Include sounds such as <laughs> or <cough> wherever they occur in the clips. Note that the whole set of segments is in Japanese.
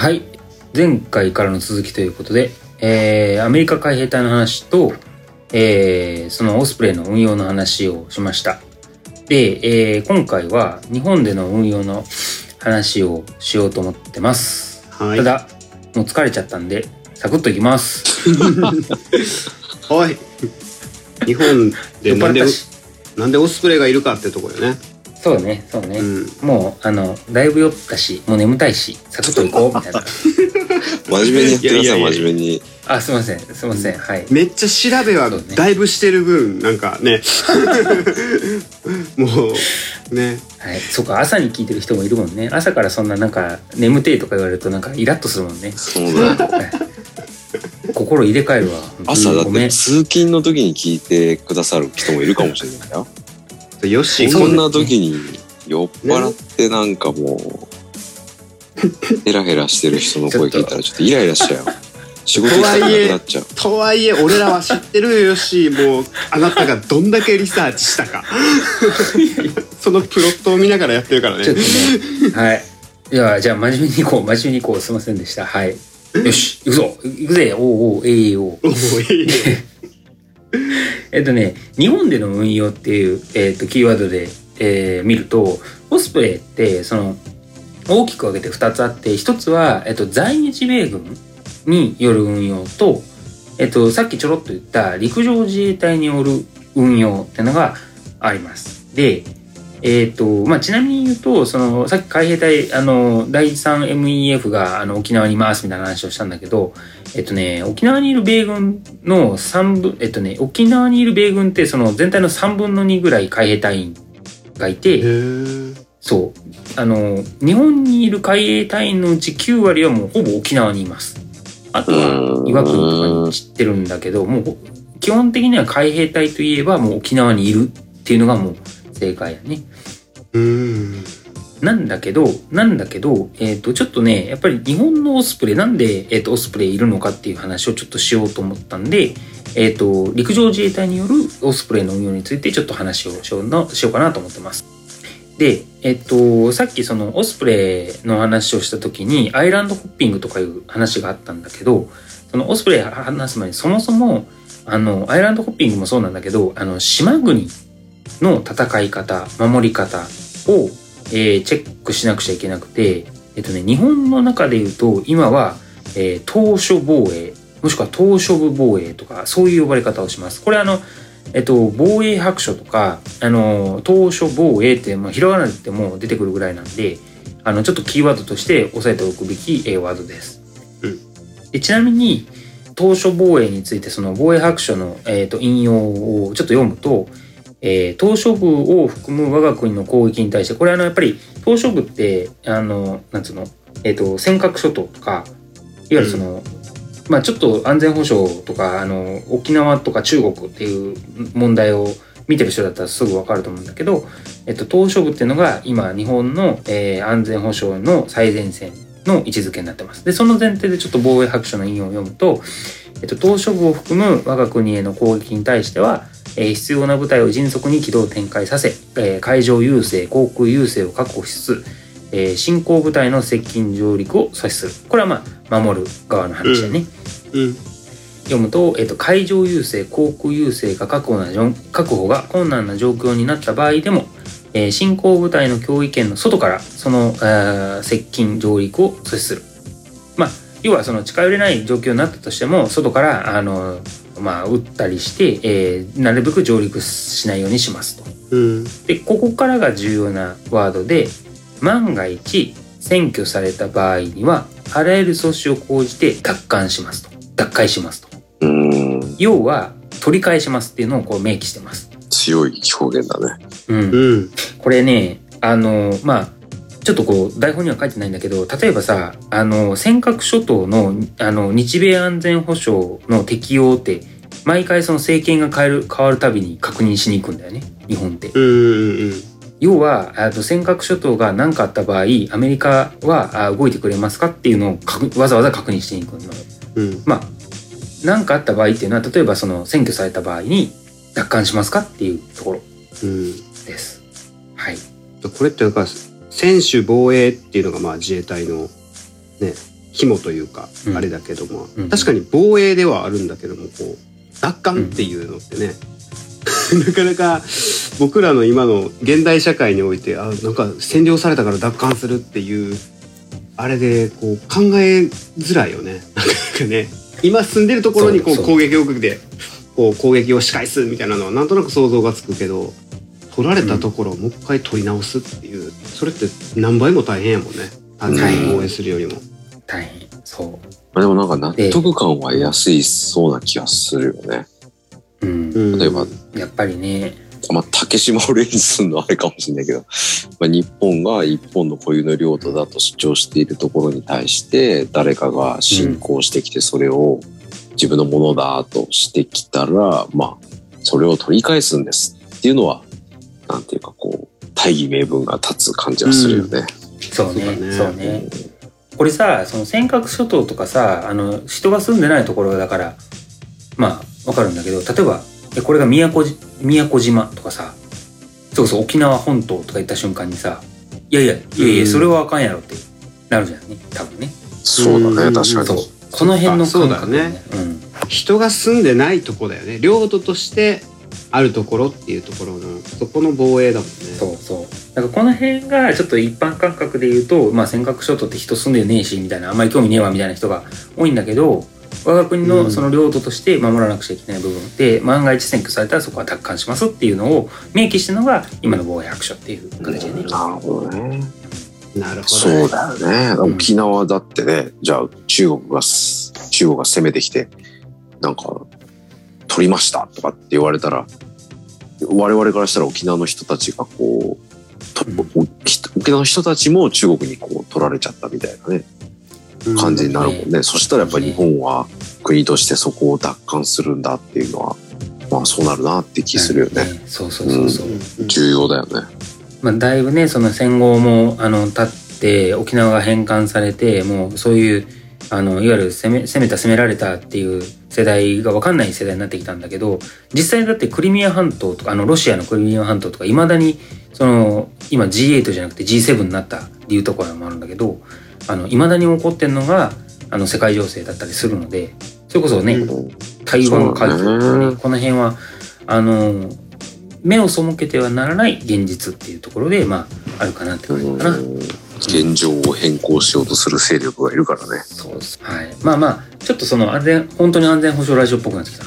はい。前回からの続きということで、えー、アメリカ海兵隊の話と、えー、そのオスプレイの運用の話をしました。で、えー、今回は日本での運用の話をしようと思ってます、はい。ただもう疲れちゃったんでサクッといきます。<laughs> おい。日本でなんでなんでオスプレイがいるかってとこよねそうねそうね、うん。もうあのだいぶ酔ったしもう眠たいしサクッと行こうみたいな。<laughs> 真面目にやってくださいいやいやいや。真面目に。あすいませんすいません、はい。めっちゃ調べはそうね。だいぶしてる分なんかね。<laughs> もうね。はい、そうか朝に聞いてる人もいるもんね。朝からそんななんか眠てえとか言われるとなんかイラッとするもんね。そうだよはい <laughs> 心入れ替えるわ。朝だっごめん。て通勤の時に聞いてくださる人もいるかもしれないよよしそんな時に酔っ払ってなんかもうヘラヘラしてる人の声聞いたらちょっとイライラしちゃう。よ <laughs> 仕事行きたくなくなっちゃう。とはいえ俺らは知ってるよよしもうあなたがどんだけリサーチしたか。<laughs> そのプロットを見ながらやってるからね。ちょっとねはい。いやじゃあ真面目に行こう。真面目に行こう。すいませんでした。はい。よし。行くぞ。行くぜ。おうおうええおう <laughs> <laughs> えっとね日本での運用っていう、えっとキーワードで、えー見るとオスプレイってその大きく分けて2つあって1つは、えっと、在日米軍による運用と、えっと、さっきちょろっと言った陸上自衛隊による運用っていうのがあります。で、えっとまあ、ちなみに言うとそのさっき海兵隊あの第 3MEF があの沖縄にいますみたいな話をしたんだけど、えっとね、沖縄にいる米軍の3分、えっとね、沖縄にいる米軍ってその全体の3分の2ぐらい海兵隊員がいて、そう。あの、日本にいる海兵隊員のうち9割はもうほぼ沖縄にいます。あとは岩国とかに散ってるんだけど、もう基本的には海兵隊といえばもう沖縄にいるっていうのがもう正解やね。うーんなんだけど、なんだけど、えっ、と、ちょっとね、やっぱり日本のオスプレイ、なんで、えっ、と、オスプレイいるのかっていう話をちょっとしようと思ったんで、えっ、と、陸上自衛隊によるオスプレイの運用についてちょっと話をしようなしようかなと思ってます。で、えっ、と、さっきそのオスプレイの話をした時に、アイランドホッピングとかいう話があったんだけど、そのオスプレイ話す前にそもそも、あの、アイランドホッピングもそうなんだけど、あの、島国の戦い方、守り方を、えーチェックしなくちゃいけなくて、えっとね、日本の中で言うと、今は、えー当初防衛、もしくは当初部防衛とか、そういう呼ばれ方をします。これあの、えっと、防衛白書とか、あの、当初防衛って、まあ、ひらがなで言っても出てくるぐらいなんで、あの、ちょっとキーワードとして押さえておくべき、えーワードです。うんでちなみに、当初防衛について、その防衛白書の、えー、と引用をちょっと読むと、えー、島嶼部を含む我が国の攻撃に対して、これあの、やっぱり、島嶼部って、あの、なんつうの、えっ、と、尖閣諸島とか、いわゆるその、まあちょっと安全保障とか、あの、沖縄とか中国っていう問題を見てる人だったらすぐわかると思うんだけど、えっと、島嶼部っていうのが今、日本の、えー安全保障の最前線の位置づけになってます。で、その前提でちょっと防衛白書の引用を読むと、えっと、島嶼部を含む我が国への攻撃に対しては、えー必要な部隊を迅速に機動展開させ、えー海上優勢、航空優勢を確保しつつ、えー進行部隊の接近上陸を阻止する。これはまあ、守る側の話だね。うん読むと、えっと、海上優勢、航空優勢が確保な確保が困難な状況になった場合でも、えー進行部隊の脅威圏の外からその、えー接近上陸を阻止する。まあ、要はその近寄れない状況になったとしても、外から、あの、まあ、撃ったりして、えーなるべく上陸しないようにしますと。うんで、ここからが重要なワードで、万が一占拠された場合には、あらゆる措置を講じて奪還しますと。奪回しますと。うーん要は、取り返しますっていうのをこう明記してます。強い表現だねうん。うんこれね、あの、まあ、ちょっとこう、台本には書いてないんだけど、例えばさ、あの、尖閣諸島の、あの、日米安全保障の適用って、毎回その政権が変える、変わるたびに確認しに行くんだよね、日本って。うんうん要は、あと尖閣諸島が何かあった場合、アメリカはあ動いてくれますかっていうのを確わざわざ確認しに行くの。うんまあ、何かあった場合っていうのは、例えばその占拠された場合に奪還しますかっていうところうんです。はい。これってなんか専守防衛っていうのがまあ自衛隊のね肝というか、うん。あれだけども、うん。確かに防衛ではあるんだけどもこう奪還っていうのってね、<laughs> なかなか僕らの今の現代社会においてあなんか占領されたから奪還するっていうあれでこう考えづらいよね。<laughs> なかなかね今住んでるところにこう。攻撃を受けてこう攻撃を仕返すみたいなのはなんとなく想像がつくけど取られたところをもう一回取り直すっていうそれって何倍も大変やもんね。単純に防衛するよりも。大変。そまあでもなんか納得感は安いそうな気がするよね。ううん。うん例えば、やっぱりね。まあ、竹島を例にするのはあれかもしれないけど、まあ、日本が一本の固有の領土だと主張しているところに対して誰かが侵攻してきてそれを自分のものだとしてきたら、まあそれを取り返すんですっていうのはなんていうかこう大義名分が立つ感じはするよね。そうね。そうだね。そうね。これさその尖閣諸島とかさあの人が住んでないところだからまあわかるんだけど例えばえこれが宮古じ宮古島とかさそうそう沖縄本島とか言った瞬間にさいやいやいやいやうん。それはあかんやろってなるじゃんね多分ね。そうだね、うん。確かそう。に。この辺のそう感覚だね。うん。人が住んでないとこだよね。領土としてあるところっていうところのそこの防衛だもんね。そうそうだからこの辺がちょっと一般感覚で言うと、まあ、尖閣諸島って人住んでねえしみたいなあんまり興味ねえわみたいな人が多いんだけど我が国うんのその領土として守らなくちゃいけない部分で、万が一占拠されたらそこは奪還しますっていうのを明記してるのが今の防衛白書っていう形でね。なるほどね。なるほど、そうだよね。うん沖縄だってね、じゃあ中国がす、中国が攻めてきて、なんか、取りましたとかって言われたら、我々からしたら沖縄の人たちがこう、沖縄の人たちも中国にこう取られちゃったみたいなね、感じになるもんね。そしたらやっぱり日本は国としてそこを奪還するんだっていうのは、まあそうなるなって気するよね。そうそうそうそう。うん重要だよね。まあ、だいぶねその戦後もあの経って沖縄が返還されてもうそういうあのいわゆる攻め攻めた攻められたっていう世代が分かんない世代になってきたんだけど実際だってクリミア半島とかあのロシアのクリミア半島とかいまだにその今 G8 じゃなくて G7 になった理由とかもあるんだけどいまだに起こってるのがあの世界情勢だったりするのでそれこそね、うん。台湾海峡とかねこの辺はあの目を背けてはならない現実っていうところでまああるかなって感じかな。うん現状を変更しようとする勢力がいるからね。そうです。はい。まあまあちょっとその安全本当に安全保障ラジオっぽくなってきた。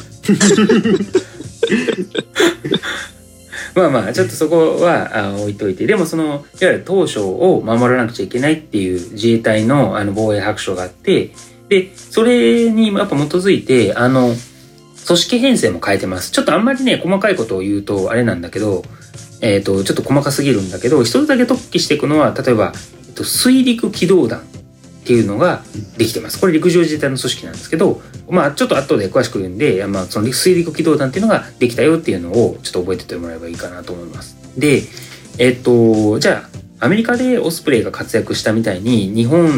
まあまあちょっとそこはあ置いといてでもそのいわゆる当初を守らなくちゃいけないっていう自衛隊のあの防衛白書があってでそれにやっぱ基づいてあの組織編成も変えてます。ちょっとあんまりね細かいことを言うとあれなんだけど、えー、とちょっと細かすぎるんだけど一つだけ特記していくのは例えば、えっと、水陸機動団っていうのができてます。これ陸上自衛隊の組織なんですけどまあちょっと後で詳しく言うんで、まあ、その水陸機動団っていうのができたよっていうのをちょっと覚えててもらえばいいかなと思います。でえっとじゃあアメリカでオスプレイが活躍したみたいに日本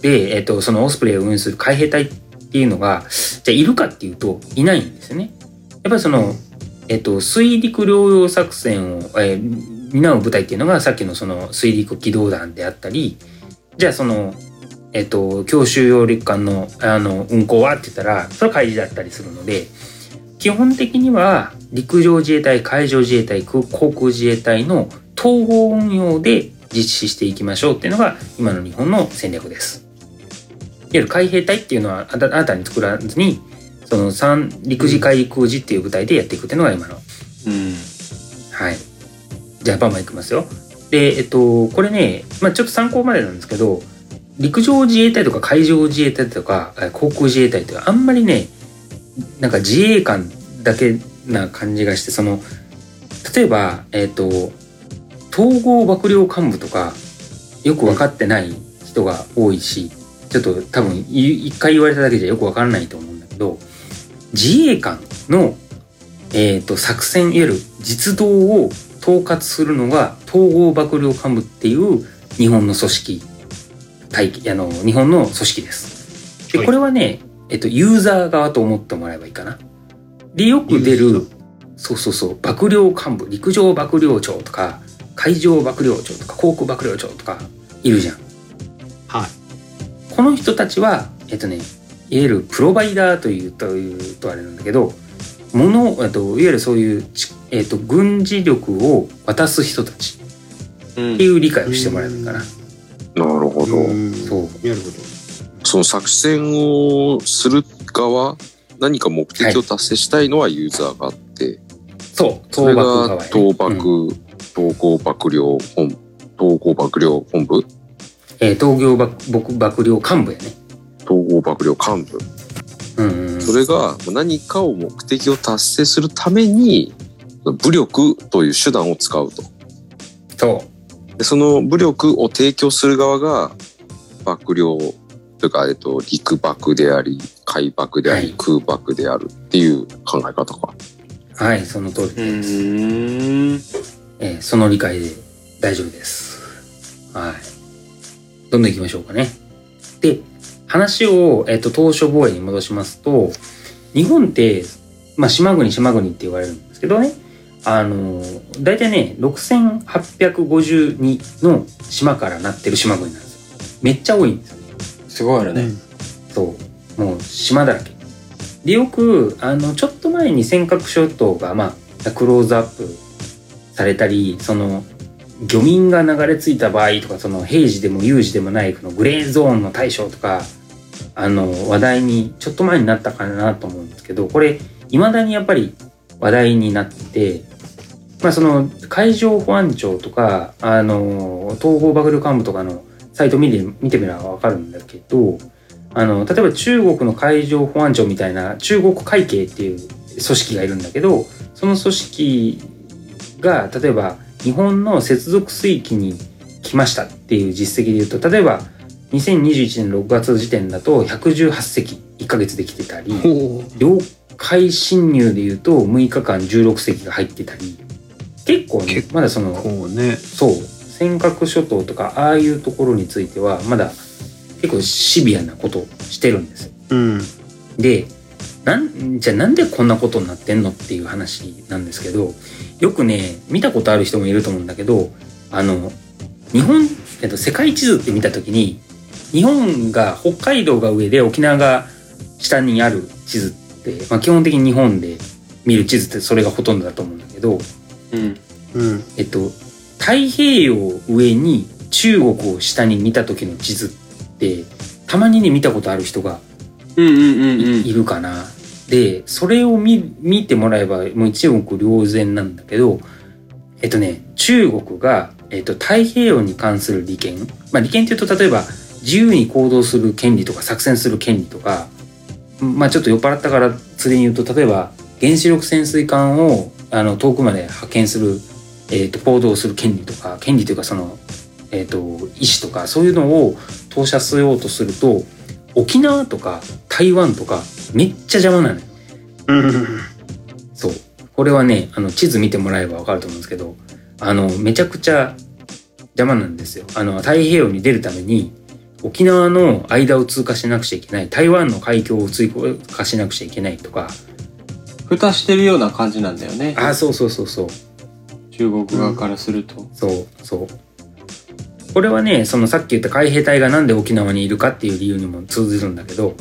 で、えっと、そのオスプレイを運営する海兵隊っっていうのがじゃあいるかっていうといないんですよねやっぱりその、えっと、水陸両用作戦を、えー担う部隊っていうのがさっきのその水陸機動団であったりじゃあそのえっと、強襲揚陸艦のあの運航はって言ったらそれは海事だったりするので基本的には陸上自衛隊海上自衛隊航空自衛隊の統合運用で実施していきましょうっていうのが今の日本の戦略です。いわゆる海兵隊っていうのは新たに作らずにその三陸自海陸空自っていう部隊でやっていくっていうのが今のうんはい。じゃあバンバンいきますよ。で、えっと、これね、まあちょっと参考までなんですけど、陸上自衛隊とか海上自衛隊とかえ航空自衛隊ってあんまりね、なんか自衛官だけな感じがして、その、例えば、えっと、統合幕僚幹部とか、よく分かってない人が多いし、ちょっと多分い一回言われただけじゃよく分からないと思うんだけど、自衛官のえー、と作戦いわゆる実動を統括するのが統合幕僚幹部っていう日本の組織体系あの日本の組織です。ではいこれはね、えっと、ユーザー側と思ってもらえばいいかな。でよく出るそうそうそう幕僚幹部陸上幕僚長とか海上幕僚長とか航空幕僚長とかいるじゃん。はいここの人たちはえっとねいわゆるプロバイダーというというとあれなんだけどものえっといわゆるそういうち、えっと、軍事力を渡す人たちうんっていう理解をしてもらえばいいかな。なるほど。う。ん。そうなるほどその作戦をする側、何か目的を達成したいのはユーザーがあって、そう。それが倒幕、うん。統合幕僚本、統合幕僚本部えー東京幕幕幕僚幹部やね。統合幕僚幹部。うんそれが何かを目的を達成するために、武力という手段を使うと。そうでその武力を提供する側が幕僚というか、えっと、陸幕であり海幕であり、はい空幕であるっていう考え方か。はいその通りうです。ーん。えーその理解で大丈夫です。はい。どんどん行きましょうかね。で、話を、えっ、と、当初防衛に戻しますと、日本って、まあ、島国島国って言われるんですけどね、あの、大体ね、6852の島からなってる島国なんですよ。めっちゃ多いんですよね。すごいあるね。そう。もう島だらけ。で、よく、あの、ちょっと前に尖閣諸島が、まあ、クローズアップされたり、その、漁民が流れ着いた場合とか、その、平時でも有事でもない、このグレーゾーンの対象とか、あの、話題に、ちょっと前になったかなと思うんですけど、これ、未だにやっぱり話題になって、まあ、その、海上保安庁とか、あの、東方幕僚幹部とかのサイト見て、見てみればわかるんだけど、あの、例えば中国の海上保安庁みたいな中国海警っていう組織がいるんだけど、その組織が、例えば日本の接続水域に来ましたっていう実績で言うと、例えば2021年6月時点だと118隻1ヶ月できてたり、ほ領海侵入で言うと6日間16隻が入ってたり、結構ね結、まだその、そう尖閣諸島とかああいうところについてはまだ結構シビアなことをしてるんですよ。うん。でなんじゃあなんでこんなことになってんのっていう話なんですけどよくね見たことある人もいると思うんだけどあの日本、えっと、世界地図って見た時に日本が北海道が上で沖縄が下にある地図って、まあ、基本的に日本で見る地図ってそれがほとんどだと思うんだけどうん。うんえっと、太平洋上に中国を下に見た時の地図ってたまにね見たことある人がい,、るかな。でそれを見見てもらえばもう一目瞭然なんだけどえっとね中国が、えっと、太平洋に関する利権まあ利権っていうと例えば自由に行動する権利とか作戦する権利とかまあちょっと酔っ払ったからついに言うと例えば原子力潜水艦をあの遠くまで派遣する、えー、と行動する権利とか権利というかその、えー、と意思とかそういうのを投射しようとすると沖縄とか台湾とかめっちゃ邪魔なのよ。うんそう。これはね、あの、地図見てもらえばわかると思うんですけど、あの、めちゃくちゃ邪魔なんですよ。あの、太平洋に出るために、沖縄の間を通過しなくちゃいけない、台湾の海峡を通過しなくちゃいけないとか、蓋してるような感じなんだよね。あ、そうそうそうそう。中国側からすると。そうそう。これはね、そのさっき言った海兵隊がなんで沖縄にいるかっていう理由にも通じるんだけど、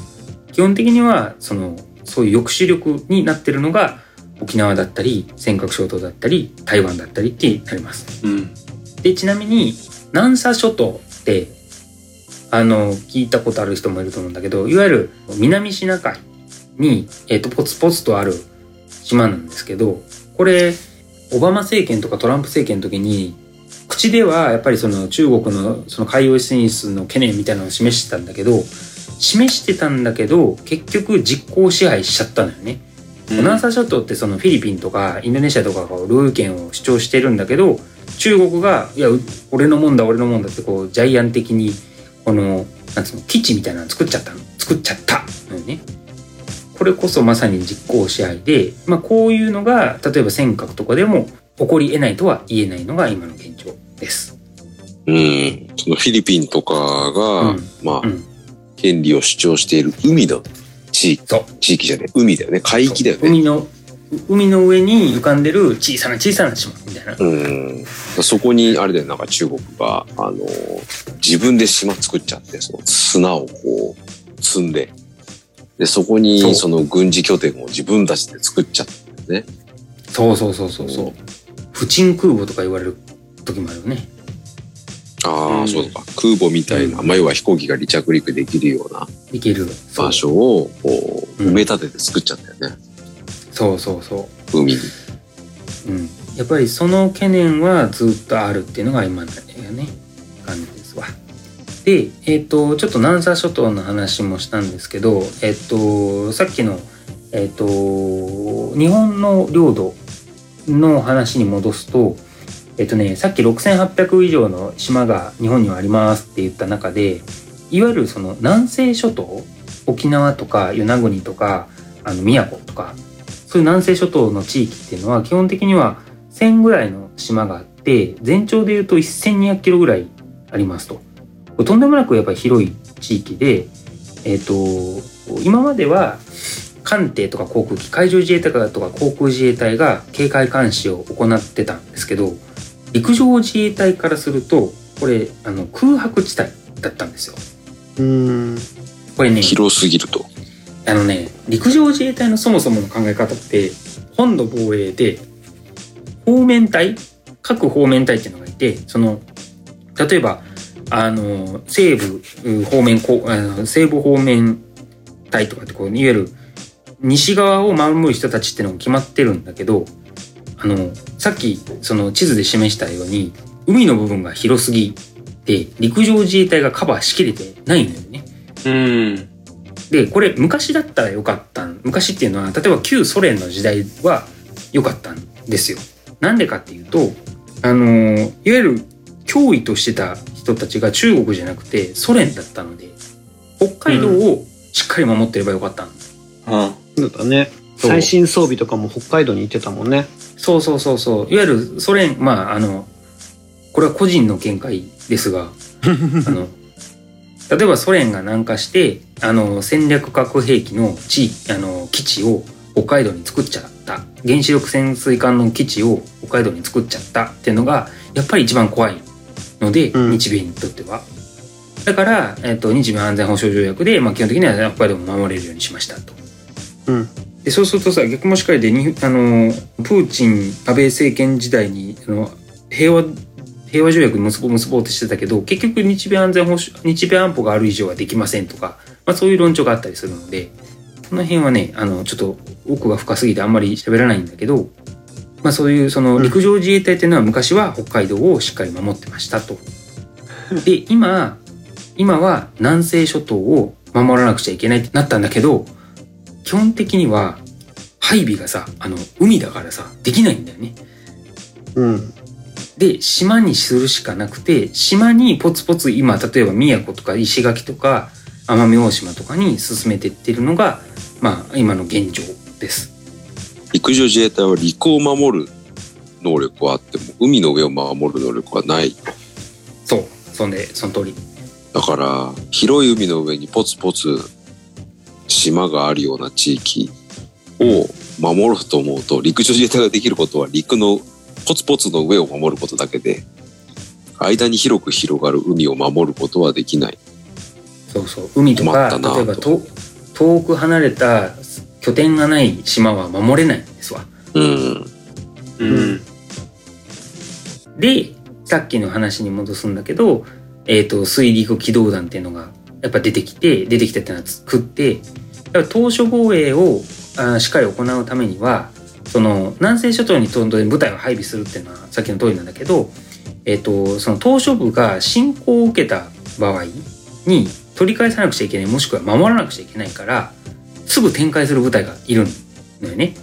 基本的には、その、そういう抑止力になってるのが、沖縄だったり、尖閣諸島だったり、台湾だったりってなります。うん。で、ちなみに、南沙諸島って、あの、聞いたことある人もいると思うんだけど、いわゆる南シナ海に、えっ、と、ポツポツとある島なんですけど、これ、オバマ政権とかトランプ政権の時に、口ではやっぱりその中国のその海洋進出の懸念みたいなのを示してたんだけど、示してたんだけど、結局実効支配しちゃったのよね。南沙諸島ってそのフィリピンとかインドネシアとかが領有権を主張してるんだけど中国が「いやう俺のもんだ俺のもんだ」ってこうジャイアン的にこのなんつうの基地みたいなの作っちゃったの作っちゃったのよね。これこそまさに実効支配で、まあ、こういうのが例えば尖閣とかでも起こり得ないとは言えないのが今の現状です。うん。そのフィリピンとかが、うんまあ、うん権利を主張している海の地域、地域じゃね海だよね。海域だよね。海の海の上に浮かんでる小さな小さな島みたいな。うん。そこに、あれだよ、なんか中国が、あの、自分で島作っちゃって、その砂をこう、積んで、で、そこにその軍事拠点を自分たちで作っちゃったんだよね。そうそうそうそうそう。不沈空母とか言われる時もあるよね。ああ、うんそうか。空母みたいな、まあ、要は飛行機が離着陸できるようなできる。場所を、こう、うん埋め立てて作っちゃったよね。そうそうそう。海に。うん、やっぱりその懸念はずっとあるっていうのが今のね感じですわ。で、えっ、とちょっと南沙諸島の話もしたんですけど、えっ、とさっきのえっ、と日本の領土の話に戻すと、えっ、とねさっき6,800以上の島が日本にはありますって言った中で、いわゆるその南西諸島、沖縄とか与那国とかあの宮古とかそういう南西諸島の地域っていうのは基本的には1000ぐらいの島があって全長でいうと1200キロぐらいありますと。とんでもなくやっぱり広い地域で、えっ、と今までは艦艇とか航空機海上自衛隊とか航空自衛隊が警戒監視を行ってたんですけど陸上自衛隊からするとこれあの空白地帯だったんですよ。うん。これね広すぎると。あのね、陸上自衛隊のそもそもの考え方って、本土防衛で、方面隊、各方面隊っていうのがいて、その、例えば、あの、西部う方面こうあの、西部方面隊とかってこう、いわゆる西側を守る人たちっていうのが決まってるんだけど、あの、さっきその地図で示したように、海の部分が広すぎて、陸上自衛隊がカバーしきれてないんだよね。うん。で、これ昔だったらよかったん。昔っていうのは、例えば旧ソ連の時代は良かったんですよ。なんでかっていうと、あのーいわゆる脅威としてた人たちが中国じゃなくてソ連だったので、北海道をしっかり守ってればよかったんうん。そうだね。最新装備とかも北海道に行ってたもんね。そうそうそうそう。いわゆるソ連、まあ、あの、これは個人の見解ですが、<laughs> あの、例えばソ連が南下して、あの、戦略核兵器の地域、あの、基地を北海道に作っちゃった。原子力潜水艦の基地を北海道に作っちゃったっていうのが、やっぱり一番怖いので、うん日米にとっては。だから、えっと、日米安全保障条約で、まあ、基本的には北海道も守れるようにしましたと。うん。でそうするとさ逆もしかりでにあのプーチン安倍政権時代にあの平和平和条約結ぼう結ぼうとしてたけど結局日米安全保障日米安保がある以上はできませんとか、まあ、そういう論調があったりするのでこの辺はねあのちょっと奥が深すぎてあんまり喋らないんだけど、まあ、そういうその陸上自衛隊っていうのは昔は北海道をしっかり守ってましたと。<laughs> で今今は南西諸島を守らなくちゃいけないってなったんだけど基本的には配備がさあの海だからさできないんだよね。うん。で島にするしかなくて島にポツポツ今例えば宮古とか石垣とか奄美大島とかに進めてってるのがまあ今の現状です。陸上自衛隊は陸を守る能力はあっても、海の上を守る能力はない。そうそんでその通り。だから、広い海の上にポツポツ島があるような地域を守ろうと思うと、陸上自衛隊ができることは陸のポツポツの上を守ることだけで、間に広く広がる海を守ることはできない。そうそう海とか例えばと遠く離れた拠点がない島は守れないんですわ。うん。うん。でさっきの話に戻すんだけど、えー、と水陸機動団っていうのがやっぱ出てきて出てきたっていうのは作って島嶼防衛をあーしっかり行うためにはその南西諸島に部隊を配備するっていうのはさっきの通りなんだけど、えー、とその島嶼部が侵攻を受けた場合に取り返さなくちゃいけないもしくは守らなくちゃいけないからすぐ展開する部隊がいるのよね。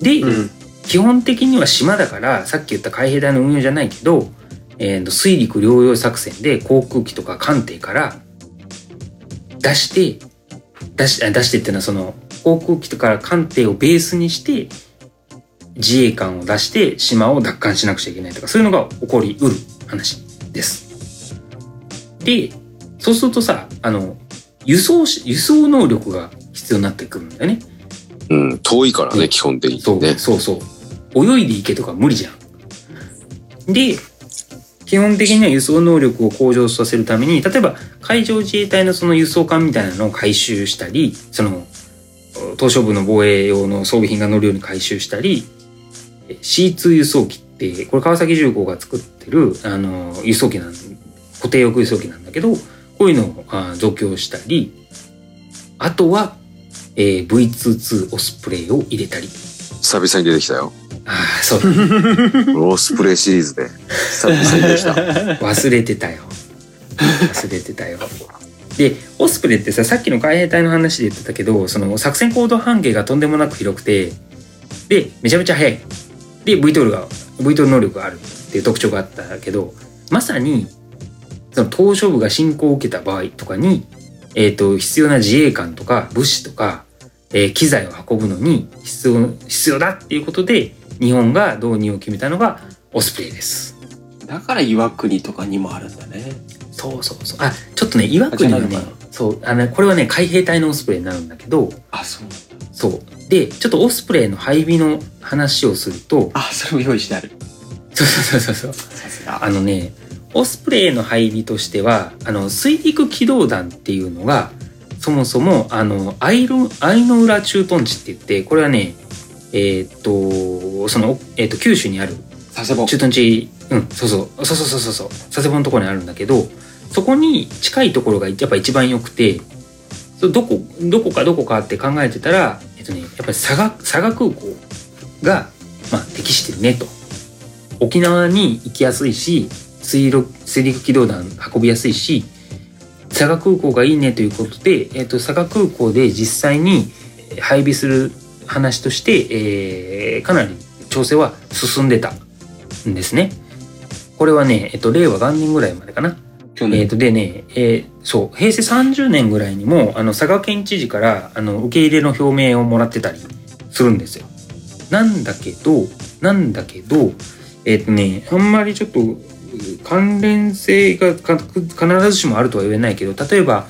で、うん。基本的には島だからさっき言った海兵隊の運用じゃないけど、えーと水陸両用作戦で航空機とか艦艇から出して出しあ出してっていうのはその航空機とか艦艇をベースにして自衛艦を出して島を奪還しなくちゃいけないとかそういうのが起こりうる話です。でそうするとさあの輸送し輸送能力が必要になってくるんだよね。うん。遠いからね、うん基本的そうにね。そうそう泳いで行けとか無理じゃんで基本的には輸送能力を向上させるために例えば海上自衛隊のその輸送艦みたいなのを回収したりその東証部の防衛用の装備品が乗るように回収したり C2 輸送機ってこれ川崎重工が作ってるあの輸送機なん固定翼輸送機なんだけどこういうのをあ増強したりあとは、えー V22 オスプレイを入れたり久々に出てきたよ。ああそう。だねオスプレイシリーズで久々に出てきた。<laughs> 忘れてたよ。忘れてたよ。でオスプレイってささっきの海兵隊の話で言ってたけどその作戦行動半径がとんでもなく広くてでめちゃめちゃ速い。で VTOL が VTOL 能力がある。っていう特徴があったけどまさにその東証部が侵攻を受けた場合とかに、えー、と必要な自衛官とか物資とか、えー機材を運ぶのに必要必要だっていうことで日本が導入を決めたのがオスプレイです。だから岩国とかにもあるんだね。そうそうそう。あ、ちょっとね、岩国はねそう、あの、これはね、海兵隊のオスプレイになるんだけど、あ、そうなんだ。そう。で、ちょっとオスプレイの配備の話をすると、あ、それも用意してある。そうそうそうそう。さすが。あのね、オスプレイの配備としては、あの、水陸機動団っていうのが、そもそも、あの、アイル、アイの浦駐屯地って言って、これはね、えーっと、その、えーっと、九州にある佐世保。駐屯地、うん、そうそう、そうそうそうそうそう、佐世保のところにあるんだけど、そこに近いところがやっぱ一番良くて、そうどこ、どこかどこかって考えてたら、えっとね、やっぱり佐賀、佐賀空港が、まあ、適してるねと。沖縄に行きやすいし、水陸、水陸機動団運びやすいし、佐賀空港がいいねということで、えっと、佐賀空港で実際に配備する話として、えーかなり調整は進んでたんですね。これはね、えっと、令和元年ぐらいまでかな。えっと、でね、えーそう、平成30年ぐらいにも、あの、佐賀県知事から、あの、受け入れの表明をもらってたりするんですよ。なんだけど、なんだけど、えっとね、あんまりちょっと、関連性がか必ずしもあるとは言えないけど、例えば、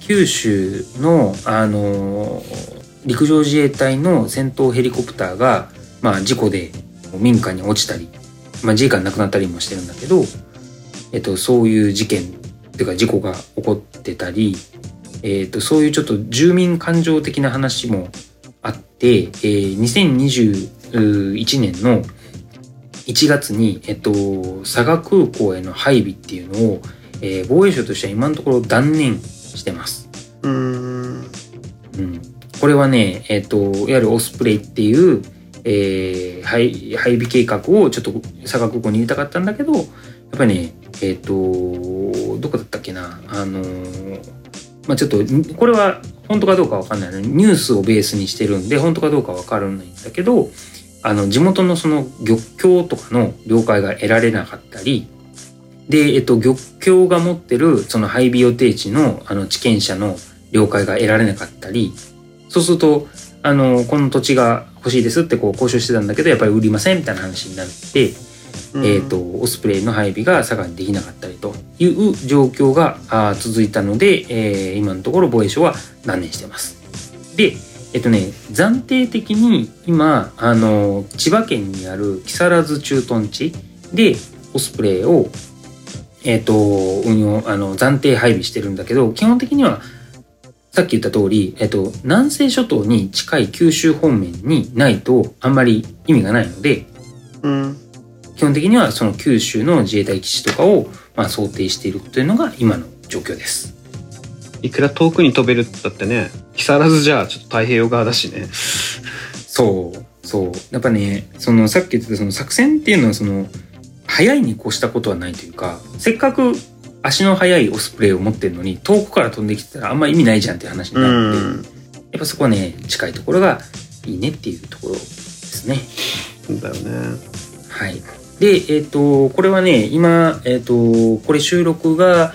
九州の、あのー陸上自衛隊の戦闘ヘリコプターが、まあ、事故で民家に落ちたり、まあ、自衛官亡くなったりもしてるんだけど、えっと、そういう事件っていうか事故が起こってたり、えっと、そういうちょっと住民感情的な話もあって、えー2021年の1月に、えっと、佐賀空港への配備っていうのを、えー防衛省としては今のところ断念してます。うーんうん、これはね、えっ、と、いわゆるオスプレイっていう、えー配配備計画をちょっと佐賀空港に入れたかったんだけど、やっぱりね、えっ、と、どこだったっけな、あのまあちょっと、これは本当かどうかわかんないの、ニュースをベースにしてるんで、本当かどうかわからないんだけど、あの、地元のその漁協とかの了解が得られなかったり、で、えっと、漁協が持ってるその配備予定地のあの地権者の了解が得られなかったり、そうすると、あの、この土地が欲しいですってこう交渉してたんだけど、やっぱり売りませんみたいな話になって、えっ、と、オスプレイの配備が佐賀にできなかったりという状況があー続いたので、えー今のところ防衛省は断念してます。で、えっとね、暫定的に今、あの、千葉県にある木更津駐屯地でオスプレイを、えっと、運用、あの、暫定配備してるんだけど、基本的にはさっき言った通り、えっと、南西諸島に近い九州方面にないとあんまり意味がないので、うん基本的にはその九州の自衛隊基地とかを、まあ、想定しているというのが今の状況です。いくら遠くに飛べるってだってね木更津じゃちょっと太平洋側だしねそう、そう。やっぱね、そのさっき言ってたその作戦っていうのはその、速いに越したことはないというか、せっかく足の速いオスプレイを持ってるのに、遠くから飛んできてたらあんま意味ないじゃんっていう話になるので、やっぱそこはね、近いところがいいねっていうところですね。そうだよねはい。で、えっ、と、これはね、今、えっ、と、これ収録が、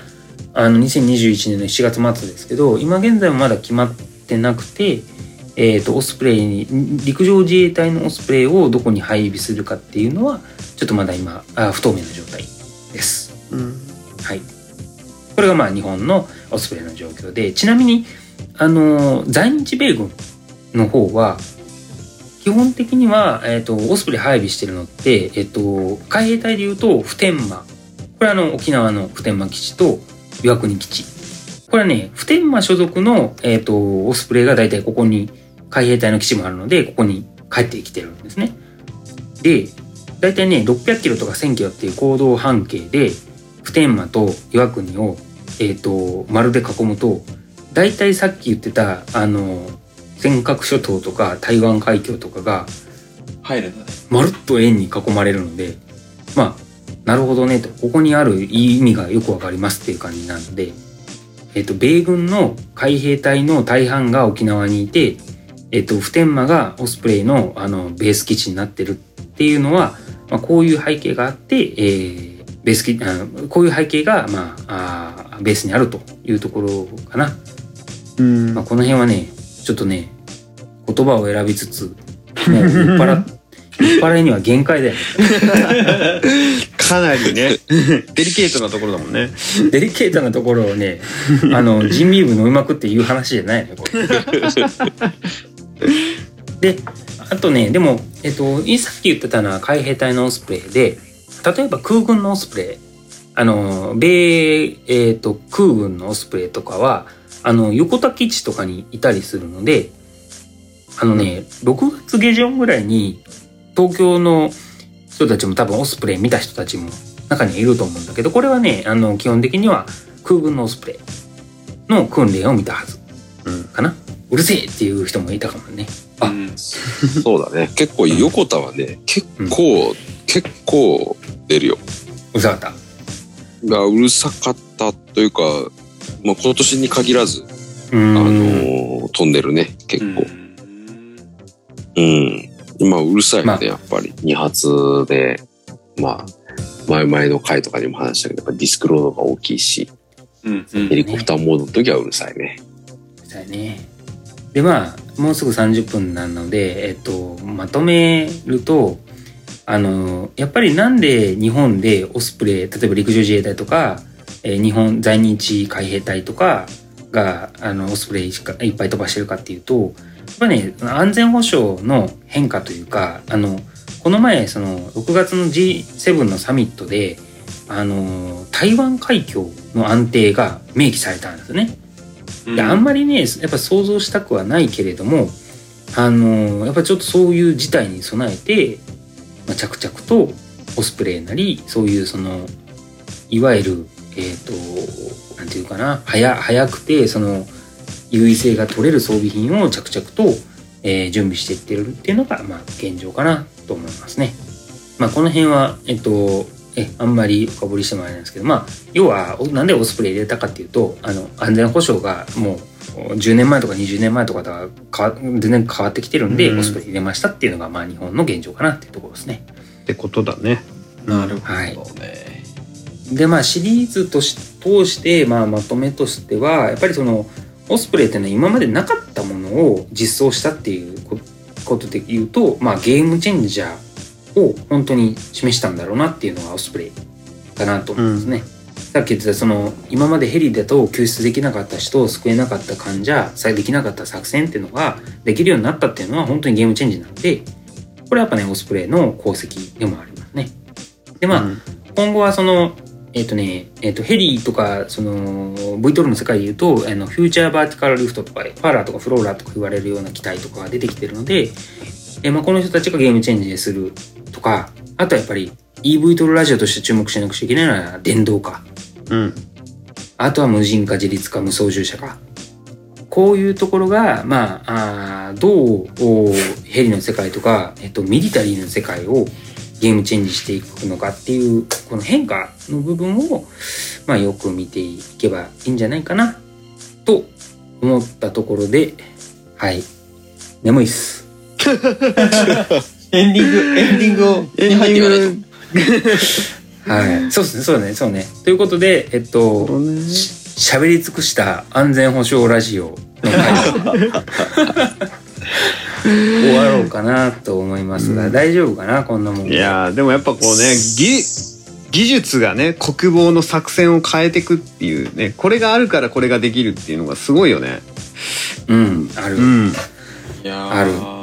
あの、2021年の7月末ですけど、今現在もまだ決まってなくて、えっ、と、オスプレイに、陸上自衛隊のオスプレイをどこに配備するかっていうのは、ちょっとまだ今、あ不透明な状態です。うんはい。これがまあ日本のオスプレイの状況で、ちなみに、あの、在日米軍の方は、基本的には、えっ、と、オスプレイ配備してるのって、えっ、と、海兵隊で言うと、普天間。これはあの、沖縄の普天間基地と岩国基地。これはね、普天間所属の、えっ、と、オスプレイが大体ここに、海兵隊の基地もあるので、ここに帰ってきてるんですね。で、大体ね、600キロとか1000キロっていう行動半径で、普天間と岩国を、えっ、と、丸で囲むと、大体さっき言ってた、あの、尖閣諸島とか台湾海峡とかが、入るんだね。まるっと円に囲まれるので、まあ、なるほどねと、ここにある意味がよくわかりますっていう感じなので、えっ、と、米軍の海兵隊の大半が沖縄にいて、えっ、と、普天間がオスプレイのあのベース基地になってるっていうのは、まあ、こういう背景があって、えーベースこういう背景が、まあ、あーベースにあるというところかな。うんまあ、この辺はね、ちょっとね、言葉を選びつつ、もう酔っ払っ、<laughs> 酔っ払いには限界だよね。かなりねデリケートなところだもんねデリケートなところをね、あの、人民部飲みまくっていう話じゃないね、これ。<laughs> で、あとね、でも、えっと、さっき言ってたのは海兵隊のオスプレイで、例えば空軍のオスプレイ、あの、米、えっと、空軍のオスプレイとかは、あの、横田基地とかにいたりするので、あのね、6月下旬ぐらいに、東京の人たちも多分オスプレイ見た人たちも中にはいると思うんだけど、これはね、あの、基本的には空軍のオスプレイの訓練を見たはず。うんかなうるせえっていう人もいたかもね。あうんそうだね。結構横田はね、結構、結構出るよ。うざかった。がうるさかったというか、まあ、今年に限らず、うあ。のー飛んでるね、結構。うん。まあ、うるさいよね、まあやっぱり。二発で、まあ、前々の回とかにも話したけど、やっぱディスクロードが大きいし、うんうんヘリコプターモードの時はうるさいね。そうやね。で、まあ、もうすぐ30分なので、えっと、まとめると、あの、やっぱりなんで日本でオスプレイ、例えば陸上自衛隊とか、えー日本在日海兵隊とかが、あの、オスプレイしかいっぱい飛ばしてるかっていうと、やっぱね、安全保障の変化というか、あの、この前、その、6月の G7 のサミットで、あの、台湾海峡の安定が明記されたんですよね。であんまりねやっぱ想像したくはないけれどもあのやっぱちょっとそういう事態に備えて、まあ、着々とオスプレイなりそういうそのいわゆるえっ、と何て言うかな早早くてその優位性が取れる装備品を着々と、えー準備していってるっていうのが、まあ、現状かなと思いますね。まあ、この辺は、えっと、えあんまり深掘りしてもあれなんですけど、まあ、要はおなんでオスプレイ入れたかっていうとあの安全保障がもう10年前とか20年前とかとは変わ全然変わってきてるんで、うんオスプレイ入れましたっていうのが、まあ、日本の現状かなっていうところですね。ってことだねなるほはいどね。でまあシリーズとし通して、まあ、まとめとしてはやっぱりそのオスプレイっていうのは今までなかったものを実装したっていうこことで言うと、まあ、ゲームチェンジャーを本当に示したんだろうなっていうのがオスプレイかなと思いますね。さっき言ってたその今までヘリだと救出できなかった人を救えなかった患者さえできなかった作戦っていうのができるようになったっていうのは本当にゲームチェンジなんでこれはやっぱねオスプレイの功績でもありますね。でまあ、うん今後はそのえっ、とね、えっ、と、ヘリとか、その、VTOL の世界で言うと、あの、フューチャーバーティカルリフトとか、ファーラーとかフローラーとか言われるような機体とかが出てきてるので、えーまあ、この人たちがゲームチェンジするとか、あとはやっぱり EV トルラジオとして注目しなくちゃいけないのは電動化。うんあとは無人化、自立化、無操縦者化。こういうところが、まあ、あーどうおヘリの世界とか、えっと、ミリタリーの世界をゲームチェンジしていくのかっていう、この変化の部分を、まあ、よく見ていけばいいんじゃないかな、と思ったところで、はい。眠いっす。<laughs> エンディング、エンディングを、エンに入ってディング。はい。<laughs> そうですね、そうだね、そうね。ということで、えっと、ね。喋り尽くした安全保障ラジオの回。<laughs> 終わろうかなと思いますが、うん。大丈夫かなこんなもん。いやーでもやっぱこうね技技術がね国防の作戦を変えていくっていうねこれがあるからこれができるっていうのがすごいよね。うんある、うん。いやー。ある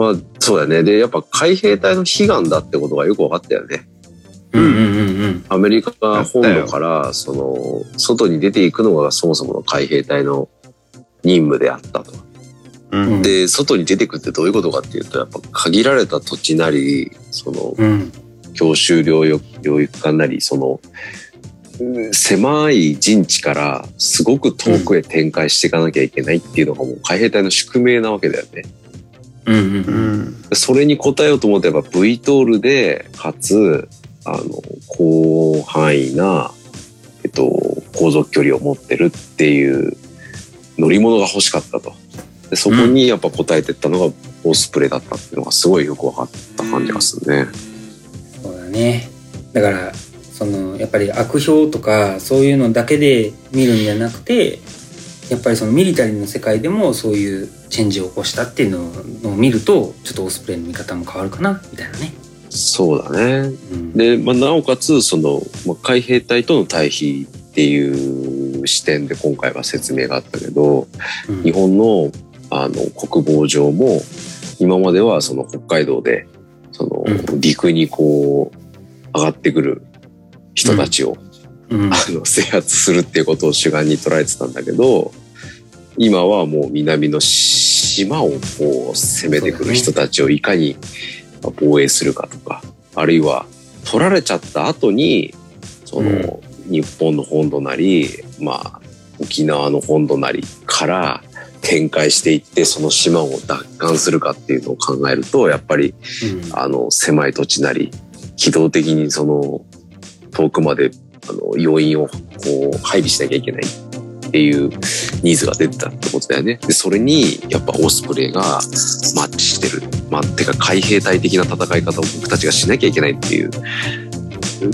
まあ、そうだね。で、やっぱ海兵隊の悲願だってことがよく分かったよね。うんうんうんうん。アメリカが本土から、その、外に出ていくのがそもそもの海兵隊の任務であったと。うんで、外に出てくってどういうことかっていうと、やっぱ限られた土地なり、その、うん。強州領域領域化なり、その、うん狭い陣地からすごく遠くへ展開していかなきゃいけないっていうのがもう海兵隊の宿命なわけだよね。うんうんううん。んそれに応えようと思ってやっぱ V トールで、かつ、あの、広範囲な、えっと、航続距離を持ってるっていう乗り物が欲しかったと。でそこにやっぱ応えてったのがオスプレイだったっていうのがすごいよく分かった感じがするね。そうだね。だから、その、やっぱり悪評とか、そういうのだけで見るんじゃなくて、やっぱりそのミリタリーの世界でもそういうチェンジを起こしたっていうのを見ると、ちょっとオスプレイの見方も変わるかな、みたいなね。そうだね。うん。で、まあ、なおかつ、その、まあ、海兵隊との対比っていう視点で今回は説明があったけど、うん日本のあの国防上も今まではその北海道でそのう陸にこう上がってくる人たちを、うん。あの制圧するっていうことを主眼に捉えてたんだけど今はもう南の島をこう攻めてくる人たちをいかに防衛するかとかあるいは取られちゃった後にその、日本の本土なりまあ沖縄の本土なりから展開していってその島を奪還するかっていうのを考えるとやっぱりうん。あの狭い土地なり機動的にその遠くまであの要員をこう配備しなきゃいけないっていうニーズが出てたってことだよね。でそれにやっぱオスプレイがマッチしてる。まあ、てか海兵隊的な戦い方を僕たちがしなきゃいけないっていう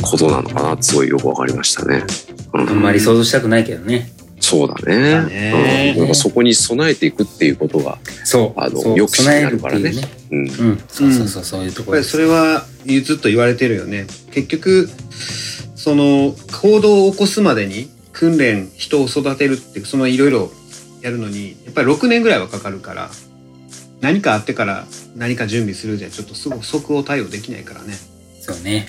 ことなのかなってすごいよくわかりましたね。うあんまり想像したくないけどね。そうだね。だねうん、なんかそこに備えていくっていうことが、そう。あのそう抑止になるからねうん、いうね。うん。そうそうそう、そういうところです。やっぱりそれはずっと言われてるよね結局その行動を起こすまでに訓練人を育てるってそのいろいろやるのにやっぱり6年ぐらいはかかるから何かあってから何か準備するじゃちょっとすぐ即応対応できないからねそうね。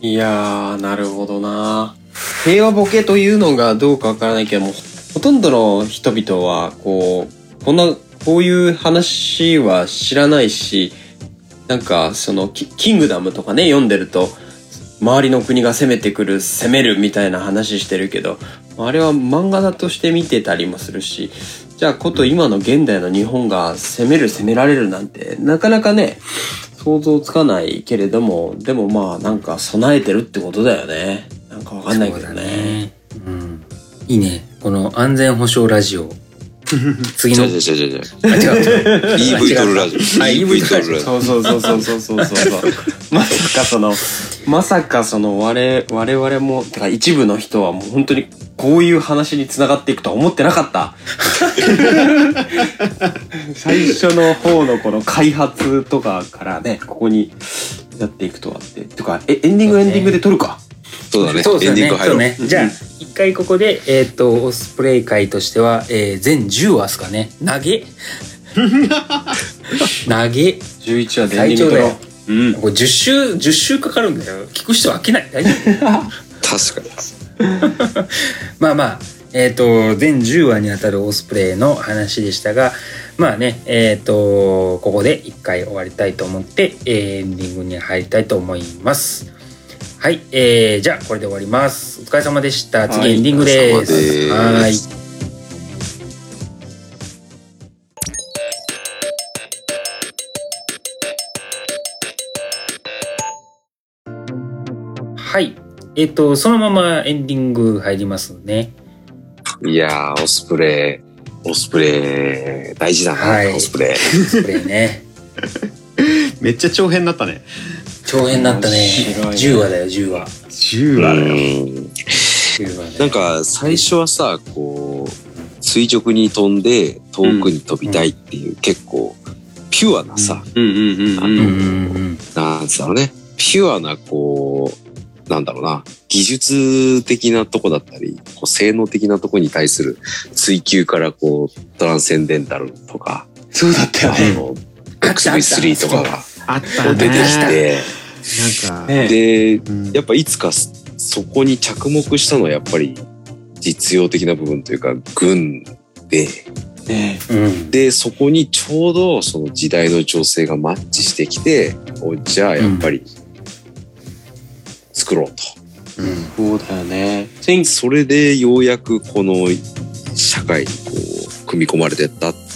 いやー、なるほどな。平和ボケというのがどうかわからないけども、ほとんどの人々は、こう、こんな、こういう話は知らないし、なんか、その、キキングダムとかね、読んでると、周りの国が攻めてくる、攻めるみたいな話してるけど、あれは漫画だとして見てたりもするし、じゃあこと今の現代の日本が攻める攻められるなんて、なかなかね、想像つかないけれども、でもまあなんか備えてるってことだよね。なんかわかんないけどそうだね。。うん。いいね。この安全保障ラジオ。次の。違う違う違う違う。あ、違う。EV トルラジオ。あ EV トルラジそうそうそうそうそうそうそう。まさかその、まさかその我々、我々も、てか一部の人はもう本当にこういう話に繋がっていくとは思ってなかった。最初の方のこの開発とかからね、ここにやっていくとはって。てか、え、エンディングエンディングで撮るか。そうだね。そうですよねエンディング。入ろう。そうね。じゃあ、一回ここで、えっ、と、オスプレイ会としては、えー、全10話ですかね。投げ <laughs> 投げ11話でエンディング撮ろう。うん。これ10週、10週かかるんだよ。聞く人飽きない。大丈夫確かに。<laughs> まあまあ、えっ、と、全10話にあたるオスプレイの話でしたが、まあね、えっ、と、ここで一回終わりたいと思って、えーエンディングに入りたいと思います。はい、えー、じゃあこれで終わります。お疲れ様でした。次はいエンディングです。はい。はい。えっ、と、そのままエンディング入りますね。いやー、オスプレイ、オスプレイ、大事だな、はいオスプレイ。オスプレイね。<laughs> めっちゃ長編になったね長編になったね。面白いね10話だよ、10話。10う話だよん10話ねなんか、最初はさ、こう、垂直に飛んで、遠くに飛びたいっていう、結構、ピュアなさ、うんうんうんあのうんうんうん。なんつうのね、ピュアな、こう、なんだろうな、技術的なとこだったり、こう性能的なとこに対する追求から、こう、トランセンデンタルとか、そうだったよね。あの、XV3 とかが出てきて、なんか、ねで、うんやっぱいつかそそこに着目したのはやっぱり実用的な部分というか軍で、ねうん。で、そこにちょうどその時代の情勢がマッチしてきて、おじゃあやっぱり作ろうと。そうだよね。千それでようやくこの社会にこう組み込まれてった、実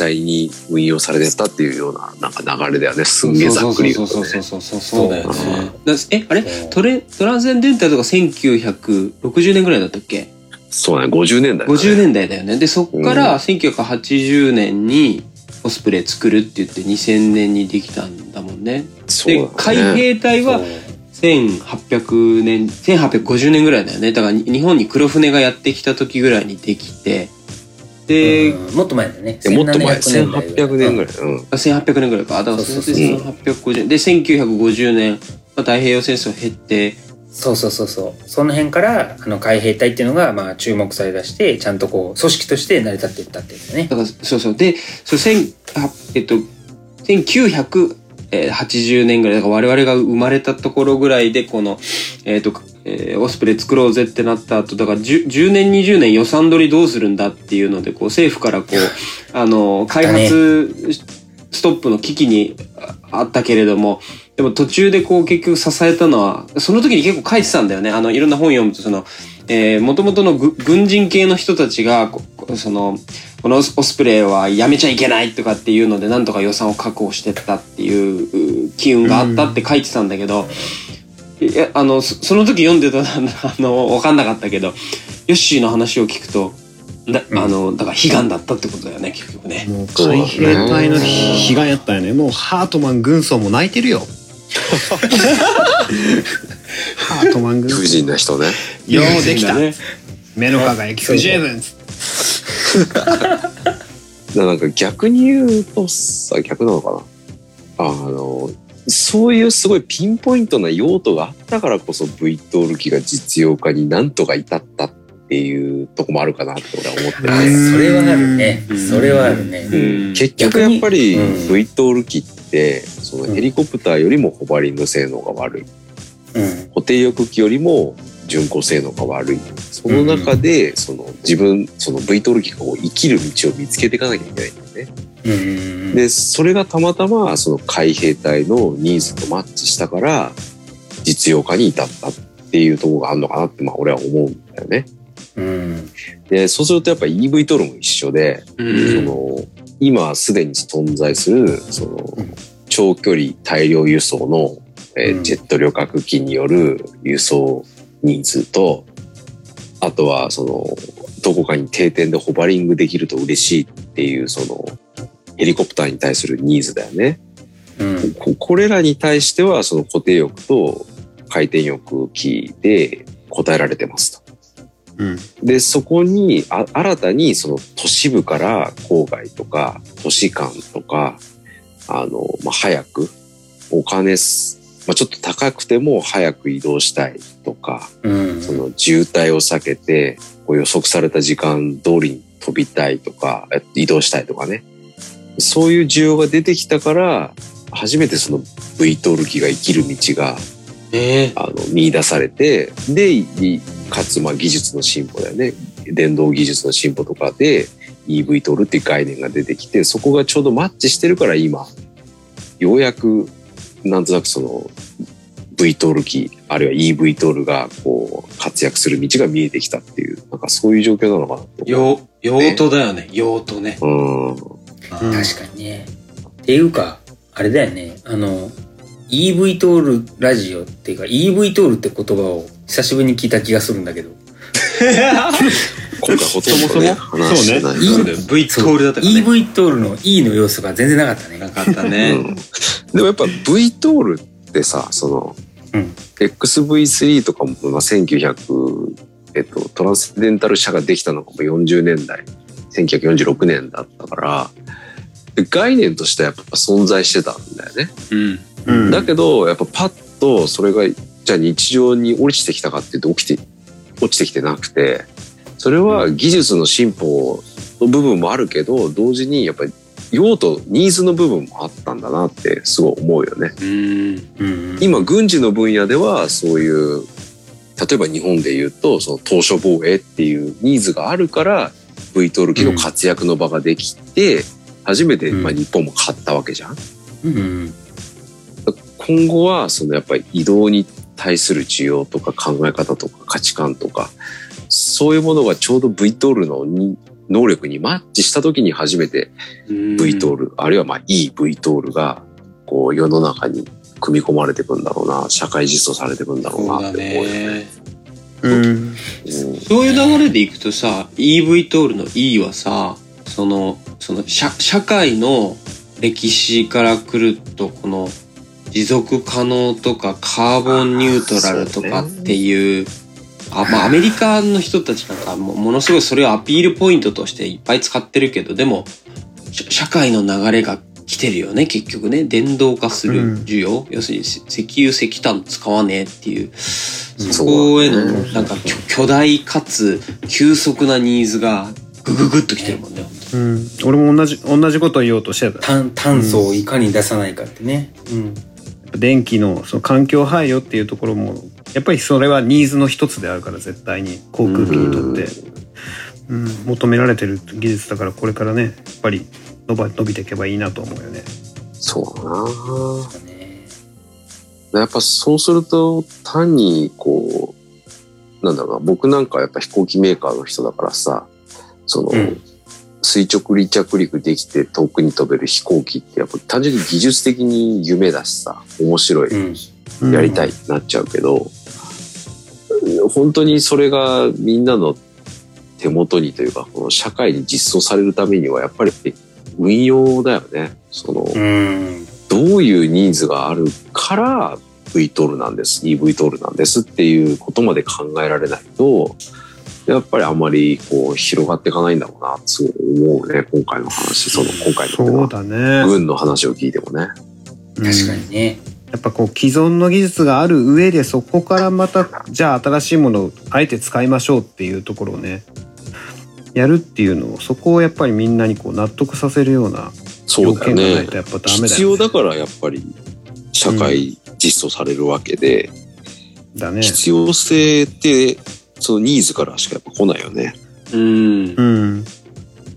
際に運用されてったっていうようななんか流れだよね。すんげえざっくり言そううとね。そうそうそうそうそうだよそうね。だえ、あれ？トレ、トランセンデンタルとか1960年ぐらいだったっけ？そうね、50年代だね。50年代だよね。で、そっから1980年にオスプレイ作るって言って2000年にできたんだもんね。そうだね、で海兵隊は1800年、1850年ぐらいだよね。だからに日本に黒船がやってきた時ぐらいにできて、で、うんもっと前だね。いやもっと前、1700 1800年ぐらい。うん。1800年ぐらいか。あだからそうそうそう1850年。で、1950年、まあ、太平洋戦争減って、そうそうそうそう。その辺から、あの、海兵隊っていうのが、まあ、注目されだして、ちゃんとこう、組織として成り立っていったっていうね。だから、そうそう。で、それ千、あえっと、1980年ぐらい、だから我々が生まれたところぐらいで、この、えっと、えーオスプレイ作ろうぜってなった後、だから 10, 10年、20年予算取りどうするんだっていうので、こう、政府からこう、<laughs> あの、開発ストップの危機にああったけれども、でも途中でこう結局支えたのは、その時に結構書いてたんだよね。あの、いろんな本読むと、その、えー、元々のぐ軍人系の人たちが、その、このオスプレイはやめちゃいけないとかっていうので、なんとか予算を確保してったっていうう機運があったって書いてたんだけど、いや、あの、そその時読んでたら、<laughs> あの、わかんなかったけど、ヨッシーの話を聞くと、だあの、だから悲願だったってことだよね、結局ね。もう海兵隊の悲願やったよね。もうハートマン軍曹も泣いてるよ。ハートマン軍曹。理不尽な人ね。ようできた。ね。目の輝き不十分。だからなんか逆に言うとさ、逆なのかな。あの、そういうすごいピンポイントな用途があったからこそ V トール機が実用化になんとか至ったっていうとこもあるかなって俺は思ってあて。それはあるねうん。それはあるね。うん結局やっぱり V トール機ってそのヘリコプターよりもホバリング性能が悪いうん。固定翼機よりも巡航性能が悪いその中でその自分その V トール機が生きる道を見つけていかなきゃいけないんだよね。うん。でそれがたまたまその海兵隊のニーズとマッチしたから実用化に至ったっていうところがあるのかなってまあ俺は思うんだよね。うん。でそうするとやっぱ EV トールも一緒でうんその今すでに存在するそのうん長距離大量輸送の、えジェット旅客機による輸送人数とあとはそのどこかに定点でホバリングできると嬉しいっていうそのヘリコプターに対するニーズだよね。うん。ここれらに対してはその固定翼と回転翼機で答えられてますと。うん。で、そこにあ新たにその都市部から郊外とか都市間とか、あの、まあ、早くお金す、まあ、ちょっと高くても早く移動したいとか、うん。その渋滞を避けてこう予測された時間通りに飛びたいとか、え移動したいとかね。そういう需要が出てきたから、初めてその V トール機が生きる道がねあの見出されてでいかつまあ技術の進歩だよね電動技術の進歩とかで EV トールっていう概念が出てきてそこがちょうどマッチしてるから今ようやくなんとなくその V トール機あるいは EV トールがこう活躍する道が見えてきたっていうなんかそういう状況なのかなと用途だよね。用途ね。うん確かにね。っていうか、あれだよね。あの、EV トールラジオっていうか EV トールって言葉を久しぶりに聞いた気がするんだけど。<laughs> 今回ほとんどねそもそも話してないそうね V トールだったからね。EV トールの E の要素が全然なかったね。なかったね。うんでもやっぱ V トールってさその、うん XV3 とかも、まあ、1900、えっと、トランスデンタル車ができたのがもう40年代1946年だったからで概念としてはやっぱ存在してたんだよね。うん。うんだけどやっぱパッとそれがじゃあ日常に降りてきたかっていうと起きて落ちてきてなくてそれは技術の進歩の部分もあるけど同時にやっぱり用途ニーズの部分もあったんだなってすごい思うよね。うん。うん今軍事の分野ではそういう例えば日本で言うとその島嶼防衛っていうニーズがあるから VTOL 機の活躍の場ができて、初めて、うんまあ、日本も買ったわけじゃん。うん今後はそのやっぱり移動に対する需要とか考え方とか価値観とかそういうものがちょうど VTOL のに能力にマッチした時に初めて VTOL、あるいはまあいい VTOL がこう世の中に組み込まれていくんだろうな社会実装されていくんだろうなって思うよね。ね。うん。うんそういう流れでいくとさ、EV トールの E はさ、その、その社、社会の歴史から来ると、この、持続可能とかカーボンニュートラルとかっていう、あ、まあアメリカの人たちなんかもものすごいそれをアピールポイントとしていっぱい使ってるけど、でも、し社会の流れが来てるよね、結局ね。電動化する需要。要するに石油石炭使わねえっていう、そこへのなんか巨巨大かつ急速なニーズがグググッと来てるもんね。うん。俺も同じ、同じこと言おうとしてた。炭炭素をいかに出さないかってね。うん電気のその環境配慮っていうところもやっぱりそれはニーズの一つであるから絶対に航空機にとって、うん求められてる技術だからこれからねやっぱり伸ば伸びていけばいいなと思うよね。そうだなやっぱそうすると単にこうなんだろうな僕なんかやっぱ飛行機メーカーの人だからさその、うん垂直離着陸できて遠くに飛べる飛行機ってやっぱ単純に技術的に夢だしさ面白い、うん。うんやりたいってなっちゃうけど、本当にそれがみんなの手元にというかこの社会に実装されるためにはやっぱり運用だよね。その、うん。どういうニーズがあるから VTOL なんです EVTOL なんですっていうことまで考えられないとやっぱりあまりこう広がっていかないんだろうなそう思うね今回の話その今回そうのだね。軍の話を聞いてもね。確かにねやっぱこう既存の技術がある上でそこからまたじゃあ新しいものをあえて使いましょうっていうところをねやるっていうのをそこをやっぱりみんなにこう納得させるような条件がないねとやっぱダメだよね。必要だからやっぱり社会実装されるわけで、だね。必要性ってそのニーズからしかやっぱ来ないよねうん。うん。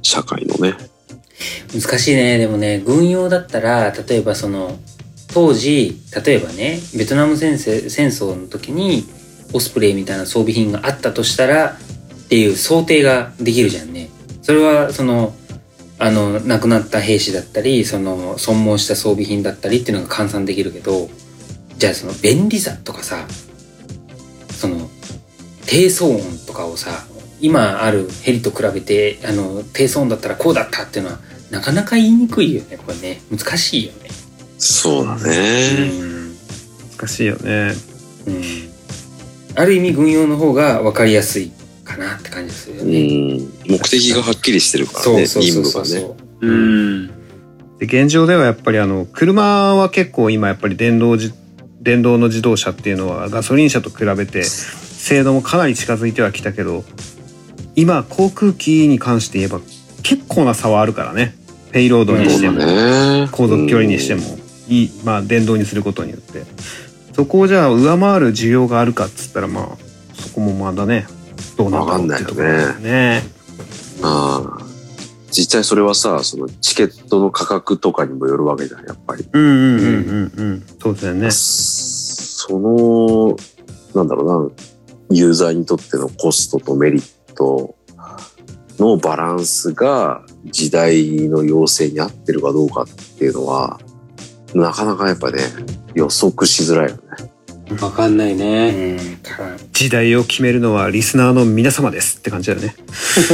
社会のね。難しいねでもね軍用だったら例えばその当時例えばねベトナム戦争戦争の時にオスプレイみたいな装備品があったとしたらっていう想定ができるじゃんねそれはそのあの亡くなった兵士だったりその損耗した装備品だったりっていうのが換算できるけどじゃあその便利さとかさその低騒音とかをさ今あるヘリと比べてあの低騒音だったらこうだったっていうのはなかなか言いにくいよねこれね難しいよねそうだうね。ん、難しいよね。うん、ある意味軍用の方が分かりやすいかなって感じするようね、ん。目的がはっきりしてるからね、そうそう任そうそう務がね。うん。で現状ではやっぱりあの車は結構今やっぱり電動自電動の自動車っていうのはガソリン車と比べて性能もかなり近づいてはきたけど今航空機に関して言えば結構な差はあるからねペイロードにしても、ね。航続距離にしてもいい、まあ、電動にすることによってそこをじゃあ上回る需要があるかっつったらまあそこもまだねどうなんだろうってところだよね。ああ実際それはさ、そのチケットの価格とかにもよるわけじゃん、やっぱり。うんうんうんうんうんそうだよね。その、なんだろうな、ユーザーにとってのコストとメリットのバランスが時代の要請に合ってるかどうかっていうのは、なかなかやっぱね、予測しづらいよね。わかんないうね。時代を決めるのはリスナーの皆様ですって感じだよね。<laughs>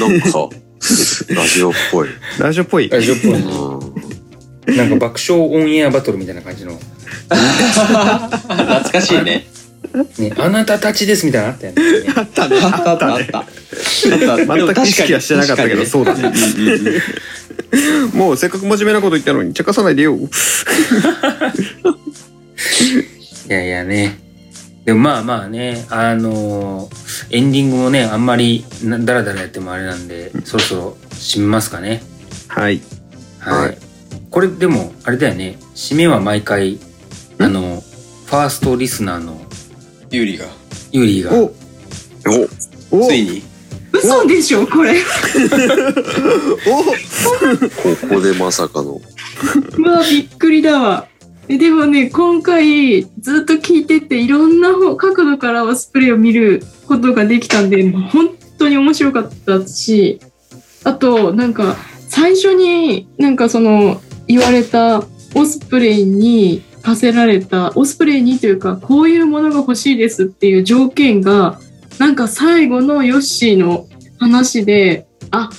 なんか、ラジオっぽい。ラジオっぽい。ラジオっぽいうんなんか爆笑オンエアバトルみたいな感じの、<laughs> 懐かしいね。ね、あなたたちですみたいなのあったよね。あったね。あったあったあった。全く意識はしてなかったけど、そうだね。もうせっかく真面目なこと言ったのに、茶化さないでよ。いやいやね。でもまあまあね、あのーエンディングもね、あんまりなダラダラやってもあれなんで、そろそろ締めますかね。はい。はい。はいこれでも、あれだよね。締めは毎回、あの、ファーストリスナーのユーリが。ユーリーが、おおおついに。嘘でしょこれ。<laughs> ここでまさかの。うわ、びっくりだわ。えでもね、今回ずっと聞いてて、いろんな方角度からオスプレイを見ることができたんで、もう本当に面白かったし、あと、なんか、最初になんかその言われたオスプレイに課せられた、オスプレイにというか、こういうものが欲しいですっていう条件が、なんか最後のヨッシーの話で、あ、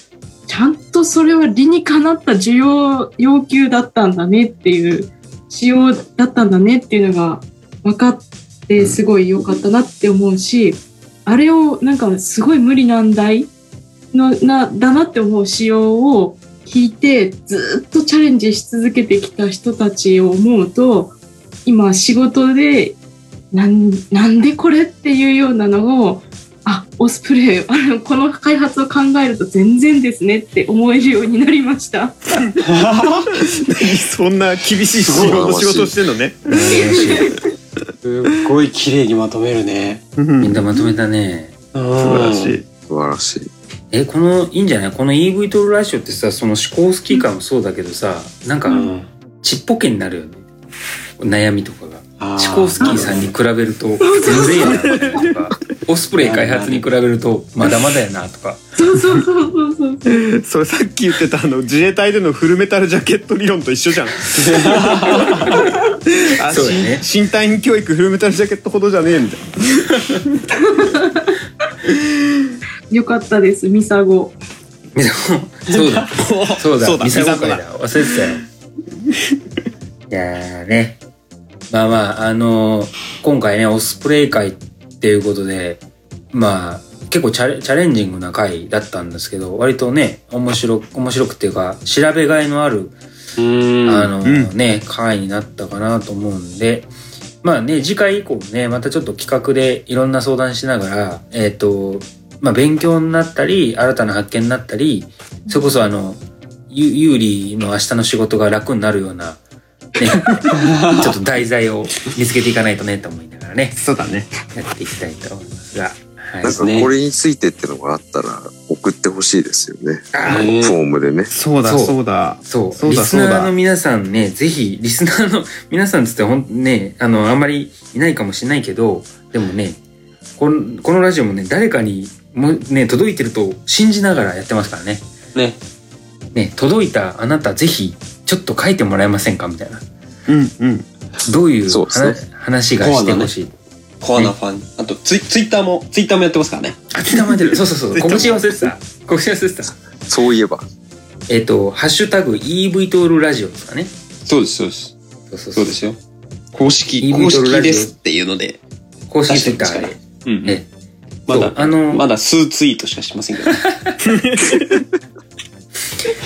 ちゃんとそれは理にかなった需要要求だったんだねっていう仕様だったんだねっていうのが分かってすごい良かったなって思うしあれをなんかすごい無理難題のなだなって思う仕様を聞いてずっとチャレンジし続けてきた人たちを思うと今仕事でなんなんでこれっていうようなのをあオスプレイあの <laughs> この開発を考えると全然ですねって思えるようになりました。<laughs> そんな厳しい仕事仕事してんのね。すっごい綺麗にまとめるね。みんなまとめたね。素素晴らしい。素晴らしい。え、この、いいんじゃない？この EV トールラジオってさ、その思考スキーカーもそうだけどさ、なんかう、ん。ちっぽけになるよね。悩みとかが。あー思考スキーさんに比べると、<laughs> 全然やなとか、<laughs> オスプレイ開発に比べると、まだまだやなとか。そうそうそうそうそうそれさっき言ってたあの自衛隊でのフルメタルジャケット理論と一緒じゃん。<laughs> あそうだねし身体教育フルメタルジャケットほどじゃねえみたいな。よかったです、ミサゴ。みさそうだ。そうだ。そうだミサゴ会ミサゴだだ。忘れてたよ。いやーね。まあまあ、あのー今回ね、オスプレイ会っていうことで、まあ、結構チャレチャレンジングな回だったんですけど、割とね、面白く、面白くっていうか、調べがいのある、うん。あのうんね、回になったかなと思うんで、まあね、次回以降もね、またちょっと企画でいろんな相談しながら、えっ、と、まあ勉強になったり、新たな発見になったり、それこそあの、ゆ有利の明日の仕事が楽になるような、ね、<laughs> ちょっと題材を見つけていかないとね、と思いながらね、そうだね。やっていきたいと思いますが、はいなん。かこれについてってのがあったら送ってほしいですよね。あフォームでね。そうだそうそうだ。そう。そうだリスナーの皆さんね、ぜひ、リスナーの <laughs> 皆さんつってほんね、あの、あんまりいないかもしれないけど、でもね、このこのラジオもね、誰かにもね、届いてると信じながらやってますからね。ね。ね、届いたあなたぜひ、ちょっと書いてもらえませんか？みたいな。うんうん。どういう話話がしてほしい？コアなファン。あとツイ、ツイッターも、ツイッターもやってますからね。あ、伝わってる。そうそうそう。告知忘れてた。告知忘れてた。そういえば。えっ、と、ハッシュタグ EV トールラジオですかね。そうです、そうです。そうそうそうですよ。公式、公式ですっていうので。公式ツイッターで。うんうん。えまだそう、あの、まだ数ツイートしかしませんけど。<laughs>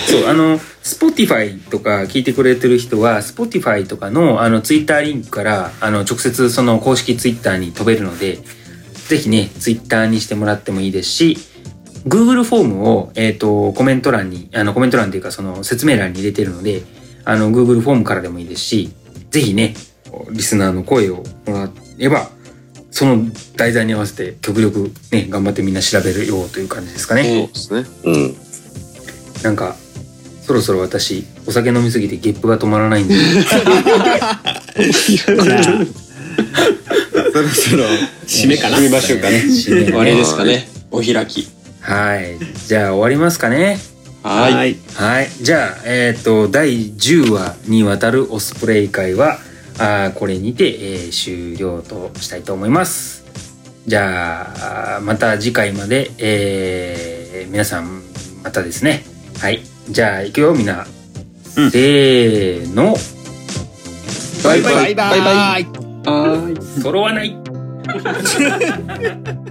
そう、あの、Spotify とか聞いてくれてる人は、Spotify とかの、あの、ツイッターリンクから、あの、直接その公式ツイッターに飛べるので、ぜひね、ツイッターにしてもらってもいいですし、Google フォームを、えっ、と、コメント欄に、あの、コメント欄っていうか、その、説明欄に入れてるので、あの、Google フォームからでもいいですし、ぜひね、リスナーの声をもらえば、その題材に合わせて極力ね、頑張ってみんな調べるようという感じですかね。そうですね。うん。なんか、そろそろ私、お酒飲みすぎてゲップが止まらないんで、じゃあそろそろ締めかな締。めましょうかね。締めね終わりですかね。お開き。はい。じゃあ終わりますかね。はい。い。はい。じゃあ、えっ、と、第10話にわたるオスプレイ会は、あーこれにて、えー終了としたいと思います。じゃあ、また次回まで、えー皆さん、またですね。はい。じゃあ、いくよ、みんな。うんせーの、バイバイバイバイ。はーい。揃わない <laughs>